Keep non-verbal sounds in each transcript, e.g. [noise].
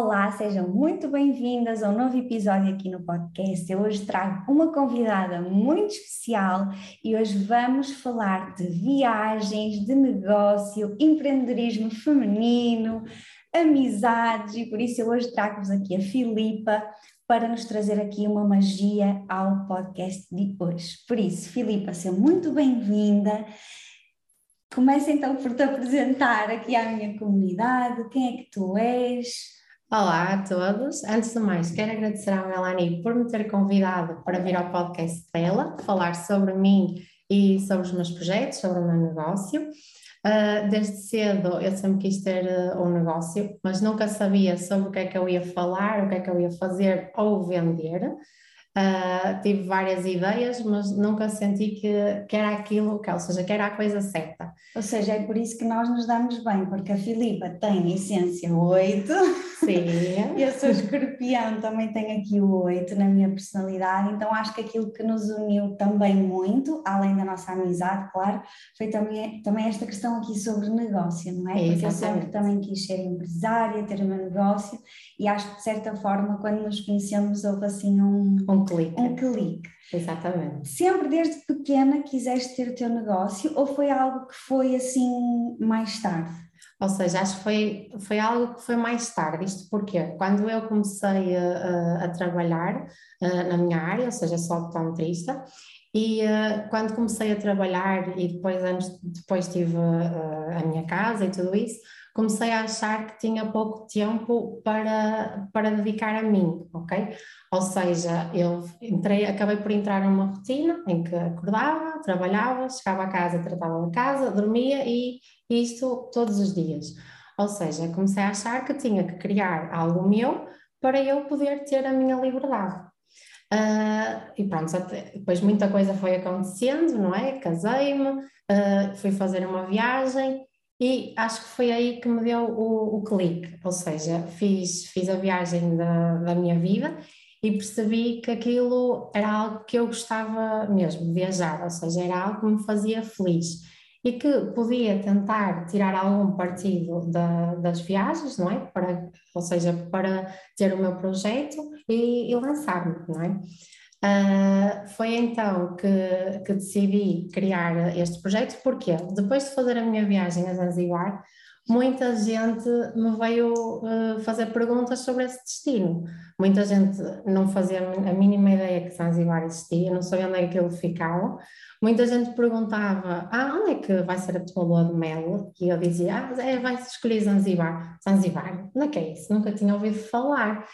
Olá, sejam muito bem-vindas a um novo episódio aqui no podcast. Eu hoje trago uma convidada muito especial e hoje vamos falar de viagens, de negócio, empreendedorismo feminino, amizades e por isso eu hoje trago-vos aqui a Filipa para nos trazer aqui uma magia ao podcast de hoje. Por isso, Filipa, seja muito bem-vinda. Começa então por te apresentar aqui à minha comunidade, quem é que tu és? Olá a todos. Antes de mais, quero agradecer à Melanie por me ter convidado para vir ao podcast dela, falar sobre mim e sobre os meus projetos, sobre o meu negócio. Uh, desde cedo eu sempre quis ter uh, um negócio, mas nunca sabia sobre o que é que eu ia falar, o que é que eu ia fazer ou vender. Uh, tive várias ideias, mas nunca senti que, que era aquilo, que, ou seja, que era a coisa certa. Ou seja, é por isso que nós nos damos bem, porque a Filipa tem essência 8. Sim. eu sou escorpião, também tenho aqui o 8 na minha personalidade, então acho que aquilo que nos uniu também muito, além da nossa amizade, claro, foi também, também esta questão aqui sobre negócio, não é? Porque eu sempre também quis ser empresária, ter o meu negócio, e acho que de certa forma, quando nos conhecemos, houve assim um, um clique. Um clique. Exatamente. Sempre desde pequena quiseste ter o teu negócio ou foi algo que foi assim mais tarde? Ou seja, acho que foi, foi algo que foi mais tarde. Isto porque quando eu comecei a, a trabalhar na minha área, ou seja, sou optometrista, e uh, quando comecei a trabalhar e depois anos depois tive uh, a minha casa e tudo isso, comecei a achar que tinha pouco tempo para, para dedicar a mim, ok? Ou seja, eu entrei, acabei por entrar numa rotina em que acordava, trabalhava, chegava a casa, tratava da casa, dormia e isto todos os dias. Ou seja, comecei a achar que tinha que criar algo meu para eu poder ter a minha liberdade. Uh, e pronto, depois muita coisa foi acontecendo, não é? Casei-me, uh, fui fazer uma viagem e acho que foi aí que me deu o, o clique, ou seja, fiz, fiz a viagem da, da minha vida e percebi que aquilo era algo que eu gostava mesmo, viajar, ou seja, era algo que me fazia feliz e que podia tentar tirar algum partido da, das viagens, não é? Para, ou seja, para ter o meu projeto e, e lançar-me, não é? Uh, foi então que, que, decidi criar este projeto, porque depois de fazer a minha viagem a Zanzibar, muita gente me veio uh, fazer perguntas sobre esse destino. Muita gente não fazia a mínima ideia que Zanzibar existia, não sabia onde é que ele ficava. Muita gente perguntava: Ah, onde é que vai ser a tua lua de mel? E eu dizia: Ah, é, vai escolher Zanzibar. Zanzibar? Onde é que é isso? Nunca tinha ouvido falar.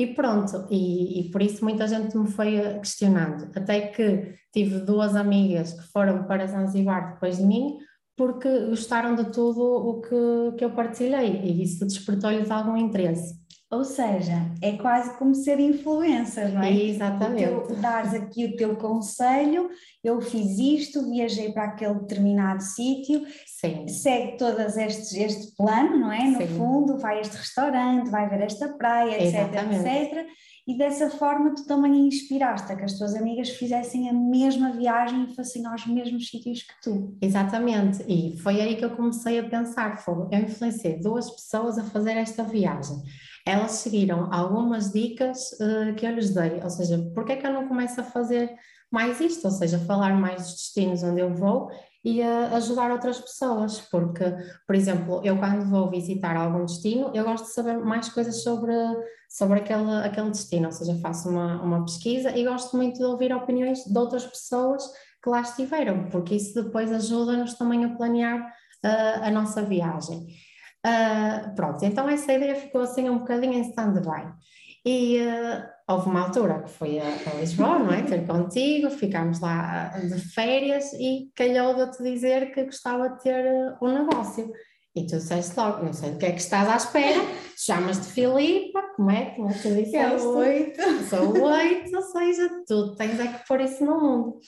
E pronto, e, e, por isso muita gente me foi questionando. Até que tive duas amigas que foram para Zanzibar depois de mim, porque gostaram de tudo o que, que eu partilhei e isso despertou-lhes algum interesse. Ou seja, é quase como ser influencer, não é? Exatamente. Tu dares aqui o teu conselho, eu fiz isto, viajei para aquele determinado sítio, segue todas estes, este plano, não é? No Sim. fundo, vai a este restaurante, vai ver esta praia, etc, Exatamente. etc. E dessa forma tu também inspiraste a que as tuas amigas fizessem a mesma viagem e fossem aos mesmos sítios que tu. Exatamente, e foi aí que eu comecei a pensar, foi, eu influenciei duas pessoas a fazer esta viagem elas seguiram algumas dicas uh, que eu lhes dei, ou seja, porque é que eu não começo a fazer mais isto, ou seja, falar mais dos destinos onde eu vou e ajudar outras pessoas, porque, por exemplo, eu quando vou visitar algum destino, eu gosto de saber mais coisas sobre, sobre aquele, aquele destino, ou seja, faço uma, uma pesquisa e gosto muito de ouvir opiniões de outras pessoas que lá estiveram, porque isso depois ajuda-nos também a planear uh, a nossa viagem. Uh, pronto, então essa ideia ficou assim um bocadinho em stand-by. E uh, houve uma altura que foi a, a, Lisboa, não é? Ter contigo, ficámos lá de férias e calhou de te dizer que gostava de ter uh, um negócio. E tu disseste logo, não sei do que é que estás à espera, chamas-te Filipa, como é? Como é que tu disseste? Sou oito. Sou oito, ou seja, tu tens é que pôr isso no mundo.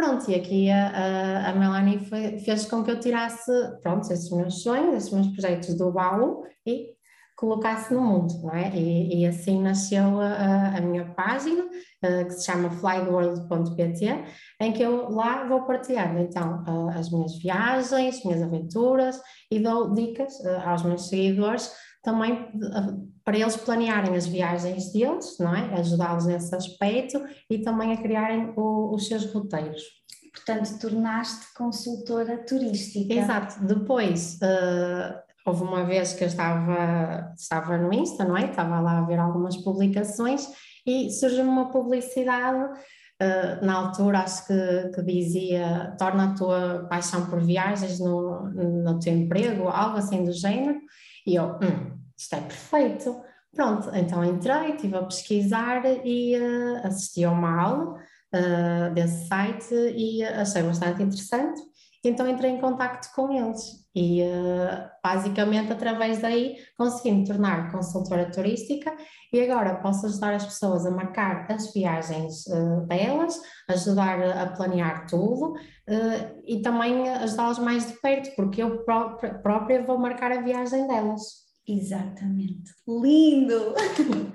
Pronto, e aqui a, a, Melanie foi, fez com que eu tirasse, pronto, esses meus sonhos, esses meus projetos do baú e colocasse no mundo, não é? E, e assim nasceu a, a minha página, uh, que se chama flyworld.pt, em que eu lá vou partilhar então uh, as minhas viagens, minhas aventuras e dou dicas uh, aos meus seguidores também para eles planearem as viagens deles, não é? Ajudá-los nesse aspecto e também a criarem o, os seus roteiros. Portanto, tornaste consultora turística. Exato. Depois, uh, houve uma vez que eu estava, estava no Insta, não é? Estava lá a ver algumas publicações e surgiu uma publicidade Uh, na altura acho que, que, dizia torna a tua paixão por viagens no, no teu emprego, algo assim do género, e eu, hum, isto é perfeito. Pronto, então entrei, estive a pesquisar e uh, assisti a uma aula uh, desse site e achei bastante interessante. Então entrei em contato com eles e uh, basicamente através daí consegui me tornar consultora turística e agora posso ajudar as pessoas a marcar as viagens uh, delas, ajudar a planear tudo uh, e também ajudá-las mais de perto, porque eu própria vou marcar a viagem delas. Exatamente. Lindo! [laughs]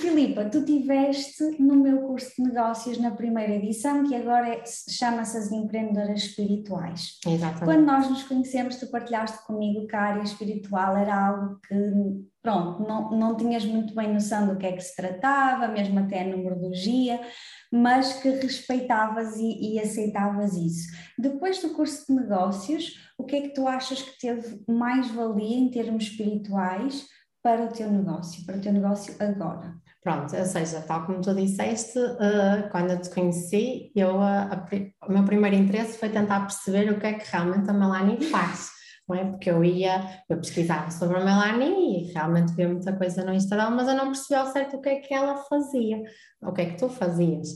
Filipa, tu tiveste no meu curso de negócios na primeira edição, que agora é, chama-se as empreendedoras espirituais. Exatamente. Quando nós nos conhecemos, tu partilhaste comigo que a área espiritual era algo que, pronto, não, não tinhas muito bem noção do que é que se tratava, mesmo até a numerologia, mas que respeitavas e, e aceitavas isso. Depois do curso de negócios, o que é que tu achas que teve mais valia em termos espirituais para o teu negócio, para o teu negócio agora? Pronto, ou seja, tal como tu disseste, uh, quando eu te conheci, eu, a, o meu primeiro interesse foi tentar perceber o que é que realmente a Melanie faz, não é? Porque eu ia, eu pesquisava sobre a Melanie e realmente via muita coisa no Instagram, mas eu não percebia ao certo o que é que ela fazia, o que é que tu fazias.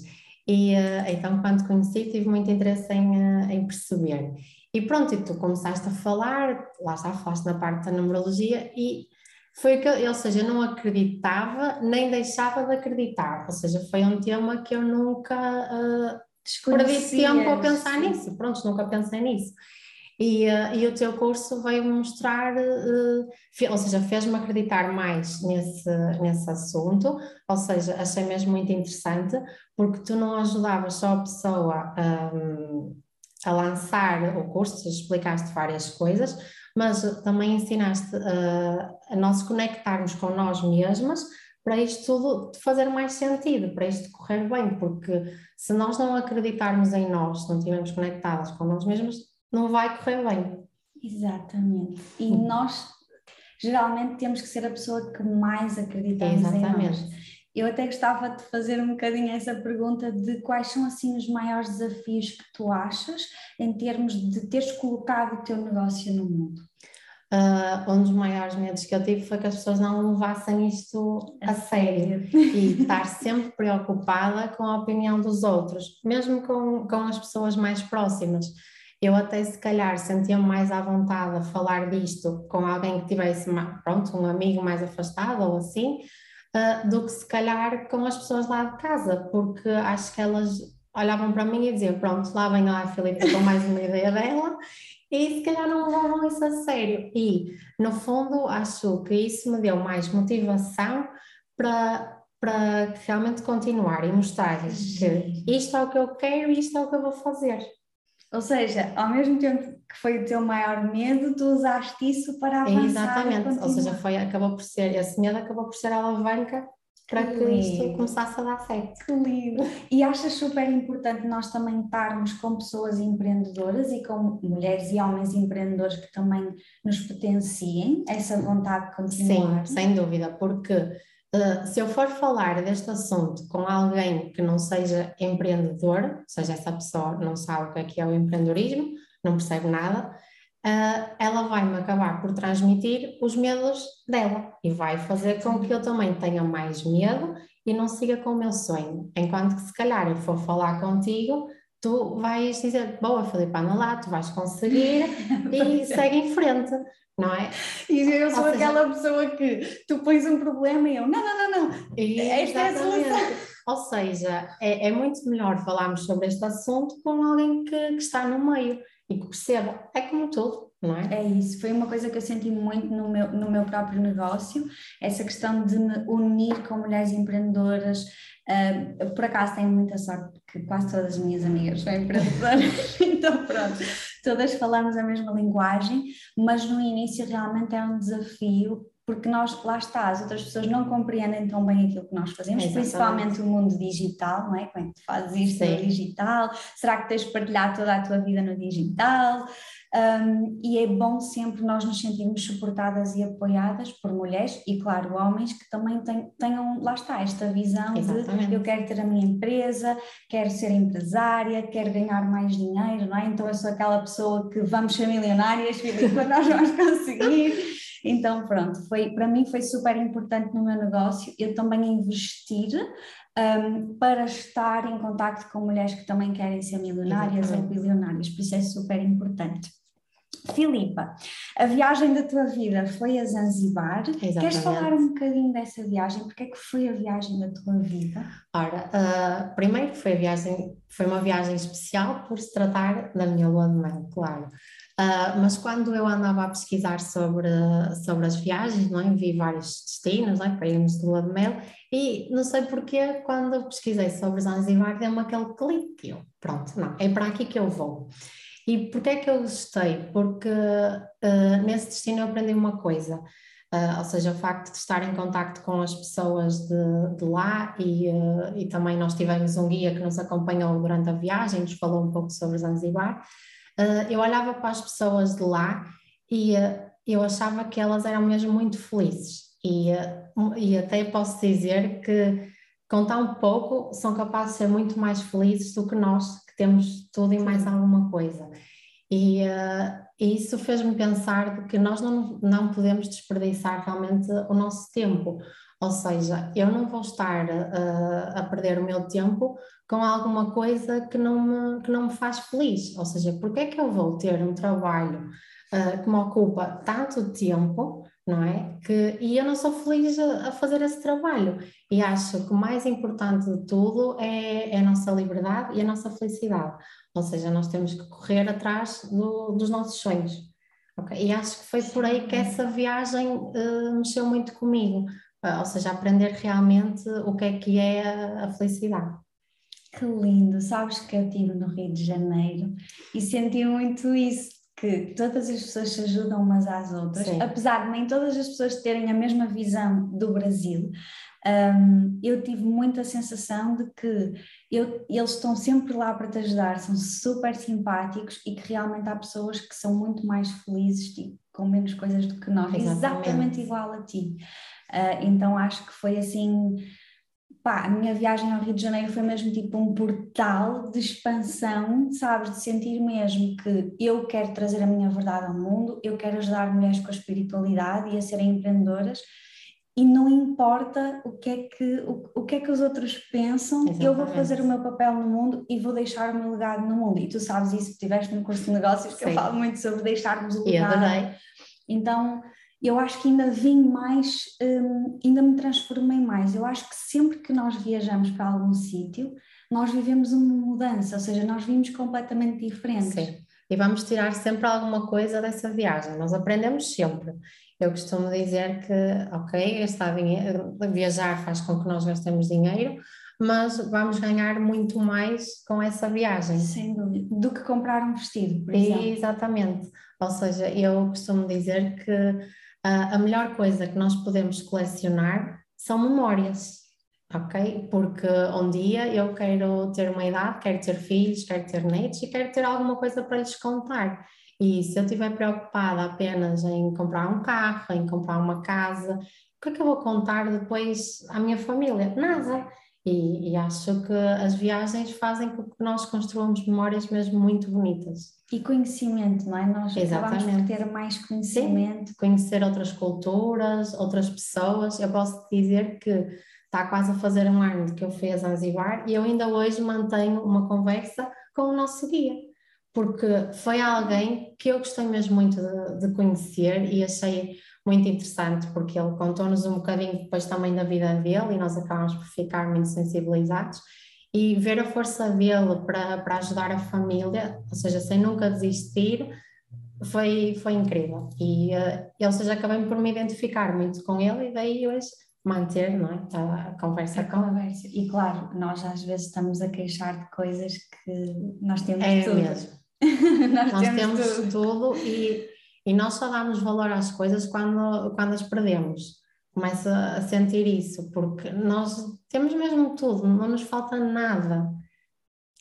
E uh, então, quando conheci, tive muito interesse em, em perceber. E pronto, e tu começaste a falar, lá está, falaste na parte da numerologia e foi que, ou seja, eu não acreditava nem deixava de acreditar, ou seja, foi um tema que eu nunca uh, perdi tempo a pensar nisso, pronto, nunca pensei nisso. E, uh, e o teu curso veio mostrar, uh, ou seja, fez-me acreditar mais nesse, nesse assunto, ou seja, achei mesmo muito interessante, porque tu não ajudavas só a pessoa um, a lançar o curso, explicaste várias coisas, mas também ensinaste uh, a nós conectarmos com nós mesmas para isto tudo fazer mais sentido, para isto correr bem, porque se nós não acreditarmos em nós, se não estivermos conectadas com nós mesmas, não vai correr bem. Exatamente. E hum. nós geralmente temos que ser a pessoa que mais acreditamos Exatamente. em nós. Eu até gostava de fazer um bocadinho essa pergunta de quais são assim os maiores desafios que tu achas em termos de teres colocado o teu negócio no mundo. Uh, um dos maiores medos que eu tive foi que as pessoas não levassem isto a, a sério. sério [laughs] e estar sempre preocupada com a opinião dos outros, mesmo com, com as pessoas mais próximas. Eu até se calhar sentia-me mais à vontade a falar disto com alguém que tivesse, pronto, um amigo mais afastado ou assim, uh, do que se calhar com as pessoas lá de casa, porque acho que elas olhavam para mim e diziam: Pronto, lá vem lá a Filipe com mais uma ideia dela, e se calhar não levavam isso a sério. E, no fundo, acho que isso me deu mais motivação para. Para realmente continuar e mostrar-lhes que isto é o que eu quero e isto é o que eu vou fazer. Ou seja, ao mesmo tempo que foi o teu maior medo, tu usaste isso para avançar. Exatamente, ou seja, foi, acabou por ser, esse medo acabou por ser a alavanca para que, que isto começasse a dar certo. Que lindo! E achas super importante nós também estarmos com pessoas empreendedoras e com mulheres e homens empreendedores que também nos potenciem essa vontade de continuar? Sim, sem dúvida, porque Uh, se eu for falar deste assunto com alguém que não seja empreendedor, ou seja, essa pessoa não sabe o que é, que é o empreendedorismo, não percebe nada, uh, ela vai-me acabar por transmitir os medos dela e vai fazer com que eu também tenha mais medo e não siga com o meu sonho. Enquanto que se calhar eu for falar contigo, tu vais dizer, boa Filipe, anda lá, tu vais conseguir e [laughs] segue em frente não é? E eu sou aquela pessoa que tu pões um problema e eu, não, não, não, não, esta é a solução. Ou seja, é, é, muito melhor falarmos sobre este assunto com alguém que, que, está no meio e que perceba. É como tudo, não é? É isso, foi uma coisa que eu senti muito no meu, no meu próprio negócio, essa questão de me unir com mulheres empreendedoras. Uh, por acaso tenho muita sorte porque quase todas as minhas amigas são empreendedoras, [laughs] então pronto todas falamos a mesma linguagem, mas no início realmente é um desafio porque nós, lá está, as outras pessoas não compreendem tão bem aquilo que nós fazemos, Exatamente. principalmente o mundo digital, não é? Como é que tu fazes isto Sim. no digital? Será que tens de partilhar toda a tua vida no digital? Um, e é bom sempre nós nos sentirmos suportadas e apoiadas por mulheres e, claro, homens que também tenham, lá está, esta visão Exatamente. de eu quero ter a minha empresa, quero ser empresária, quero ganhar mais dinheiro, não é? Então eu sou aquela pessoa que vamos ser milionárias, [laughs] quando nós vamos conseguir. Então, pronto, foi, para mim foi super importante no meu negócio eu também investir um, para estar em contato com mulheres que também querem ser milionárias ou bilionárias, por isso é super importante. Filipa, a viagem da tua vida foi a Zanzibar. Exatamente. Queres falar um bocadinho dessa viagem? Porque é que foi a viagem da tua vida? Ora, uh, primeiro foi viagem, foi uma viagem especial por se tratar da minha lua de mel, claro. Uh, mas quando eu andava a pesquisar sobre, sobre as viagens, não é? vi vários destinos não é? para irmos de lua de mel e não sei porquê, quando eu pesquisei sobre Zanzibar, deu-me aquele clique. Eu, pronto, não, é para aqui que eu vou. E porquê é que eu gostei? Porque uh, nesse destino eu aprendi uma coisa, uh, ou seja, o facto de estar em contacto com as pessoas de, de lá e, uh, e também nós tivemos um guia que nos acompanhou durante a viagem, nos falou um pouco sobre Zanzibar. eu olhava para as pessoas de lá e eu achava que elas eram mesmo muito felizes e, e até posso dizer que com tão pouco são capazes de ser muito mais felizes do que nós temos tudo e mais alguma coisa. E, uh, isso fez-me pensar que nós não, não podemos desperdiçar realmente o nosso tempo. Ou seja, eu não vou estar uh, a perder o meu tempo com alguma coisa que não, me, que não me faz feliz. Ou seja, porque é que eu vou ter um trabalho uh, que me ocupa tanto tempo não é? Que, e eu não sou feliz a, a, fazer esse trabalho. E acho que o mais importante de tudo é, é a nossa liberdade e a nossa felicidade. Ou seja, nós temos que correr atrás do, dos nossos sonhos. Okay? E acho que foi por aí que essa viagem uh, mexeu muito comigo. Uh, ou seja, aprender realmente o que é que é a, a felicidade. Que lindo! Sabes que eu estive no Rio de Janeiro e senti muito isso que todas as pessoas se ajudam umas às outras, Sim. apesar de nem todas as pessoas terem a mesma visão do Brasil, um, eu tive muita sensação de que eu, eles estão sempre lá para te ajudar, são super simpáticos e que realmente há pessoas que são muito mais felizes e com menos coisas do que nós, exatamente, exatamente igual a ti. Uh, então acho que foi assim pá, a minha viagem ao Rio de Janeiro foi mesmo tipo um portal de expansão, sabes? De sentir mesmo que eu quero trazer a minha verdade ao mundo, eu quero ajudar mulheres com a espiritualidade e a serem empreendedoras e não importa o que é que, o, o que, é que os outros pensam, Exatamente. eu vou fazer o meu papel no mundo e vou deixar o meu legado no mundo. E tu sabes isso, tiveste no curso de negócios que Sim. eu falo muito sobre deixarmos o legado. Então, eu acho que ainda vim mais, um, ainda me transformei mais. Eu acho que sempre que nós viajamos para algum sítio, nós vivemos uma mudança, ou seja, nós vimos completamente diferentes. Sim, e vamos tirar sempre alguma coisa dessa viagem, nós aprendemos sempre. Eu costumo dizer que, ok, está viajar faz com que nós gastemos dinheiro, mas vamos ganhar muito mais com essa viagem. Sem dúvida, do que comprar um vestido, por exemplo. Exatamente, ou seja, eu costumo dizer que a melhor coisa que nós podemos colecionar são memórias, ok? Porque um dia eu quero ter uma idade, quero ter filhos, quero ter netos e quero ter alguma coisa para lhes contar. E se eu estiver preocupada apenas em comprar um carro, em comprar uma casa, o que é que eu vou contar depois à minha família? Nada. E, e, acho que as viagens fazem com que nós construamos memórias mesmo muito bonitas. E conhecimento, não é? Nós Exatamente. acabamos por ter mais conhecimento. Sim, conhecer outras culturas, outras pessoas. Eu posso dizer que está quase a fazer um ano que eu fui a Zanzibar e eu ainda hoje mantenho uma conversa com o nosso guia, porque foi alguém que eu gostei mesmo muito de, de conhecer e achei muito interessante, porque ele contou-nos um bocadinho depois também da vida dele e nós acabamos por ficar muito sensibilizados. E ver a força dele para, para ajudar a família, ou seja, sem nunca desistir, foi, foi incrível. E, uh, ou seja, acabei por me identificar muito com ele e daí hoje manter não é? a, conversa a com conversa. E claro, nós às vezes estamos a queixar de coisas que nós temos é tudo. Mesmo. [laughs] nós, nós, temos, temos tudo. tudo e E nós só damos valor às coisas quando, quando as perdemos. Começa a sentir isso, porque nós temos mesmo tudo, não nos falta nada.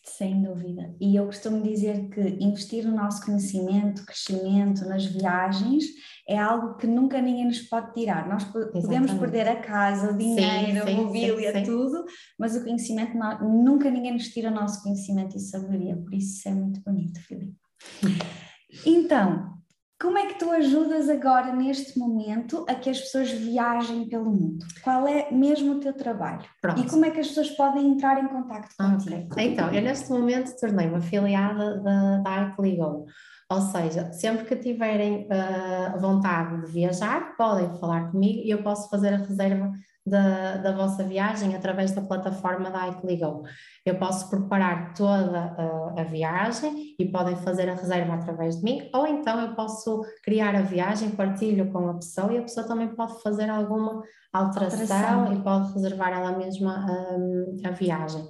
Sem dúvida. E eu costumo dizer que investir no nosso conhecimento, crescimento, nas viagens, é algo que nunca ninguém nos pode tirar. Nós podemos Exatamente. perder a casa, o dinheiro, sim, sim, a mobília, sim, tudo, mas o conhecimento, nunca ninguém nos tira o nosso conhecimento e sabedoria. Por isso, isso é muito bonito, Filipe. [laughs] Então, como é que tu ajudas agora, neste momento, a que as pessoas viajem pelo mundo? Qual é mesmo o teu trabalho? Pronto. E como é que as pessoas podem entrar em contato contigo? Okay. Então, eu neste momento tornei-me afiliada da, da Arcligo. Ou seja, sempre que tiverem uh, vontade de viajar, podem falar comigo e eu posso fazer a reserva da, da vossa viagem através da plataforma da iCligo. Eu posso preparar toda a, a, viagem e podem fazer a reserva através de mim, ou então eu posso criar a viagem, partilho com a pessoa e a pessoa também pode fazer alguma alteração, alteração. e pode reservar ela mesma um, a viagem.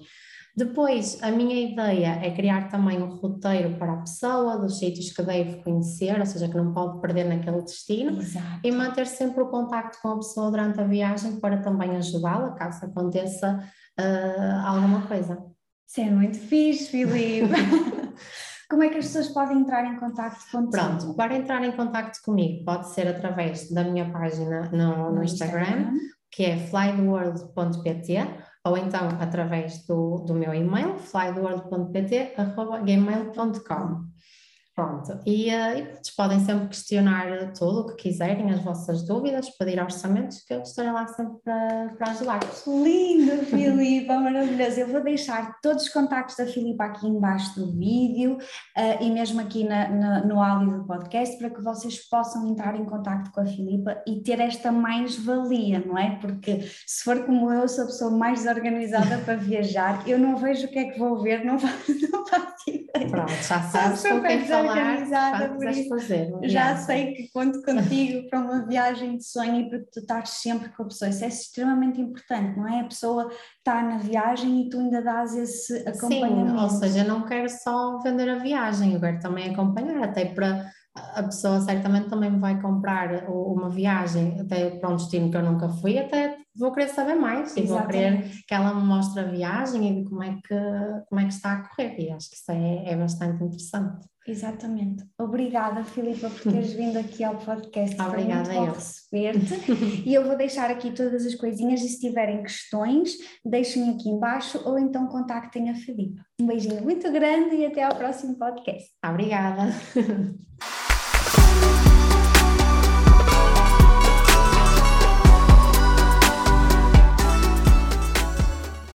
Depois, a minha ideia é criar também um roteiro para a pessoa, dos sítios que deve conhecer, ou seja, que não pode perder naquele destino, Exato. e manter sempre o contacto com a pessoa durante a viagem para também ajudá-la, caso aconteça uh, alguma coisa. Isso é muito fixe, Filipe! [laughs] Como é que as pessoas podem entrar em contato contigo? Pronto, para entrar em contato comigo pode ser através da minha página no, no Instagram, Instagram, que é flytheworld.pt ou então através do, do meu e-mail, flytheworld.pt.gmail.com. Pronto, e, uh, e podem sempre questionar tudo o que quiserem, as vossas dúvidas, pedir orçamentos, que eu estarei lá sempre para, para ajudar-vos. Lindo, Filipa, maravilhoso. Eu vou deixar todos os contactos da Filipa aqui embaixo do vídeo uh, e mesmo aqui na, na, no áudio do podcast para que vocês possam entrar em contato com a Filipa e ter esta mais-valia, não é? Porque se for como eu, sou a pessoa mais desorganizada para viajar, eu não vejo o que é que vou ver, não faço, [laughs] não faço ideia. Pronto, já sabes com quem falar organizada por isso. Fazer, Já sei que conto contigo para uma viagem de sonho e para tu estás sempre com a pessoa. Isso é extremamente importante, não é? A pessoa está na viagem e tu ainda dás esse acompanhamento. Sim, ou seja, não quero só vender a viagem, eu quero também acompanhar, até para a pessoa certamente também me vai comprar uma viagem até para um destino que eu nunca fui, até vou querer saber mais e vou querer que ela me mostre a viagem e como é que, como é que está a correr e acho que isso é, é bastante interessante. Exatamente. Obrigada, Filipa, por teres vindo aqui ao podcast. Obrigada, Foi muito bom receber-te. [laughs] e eu vou deixar aqui todas as coisinhas e se tiverem questões, deixem aqui embaixo ou então contactem a Filipa. Um beijinho muito grande e até ao próximo podcast. Obrigada. [laughs]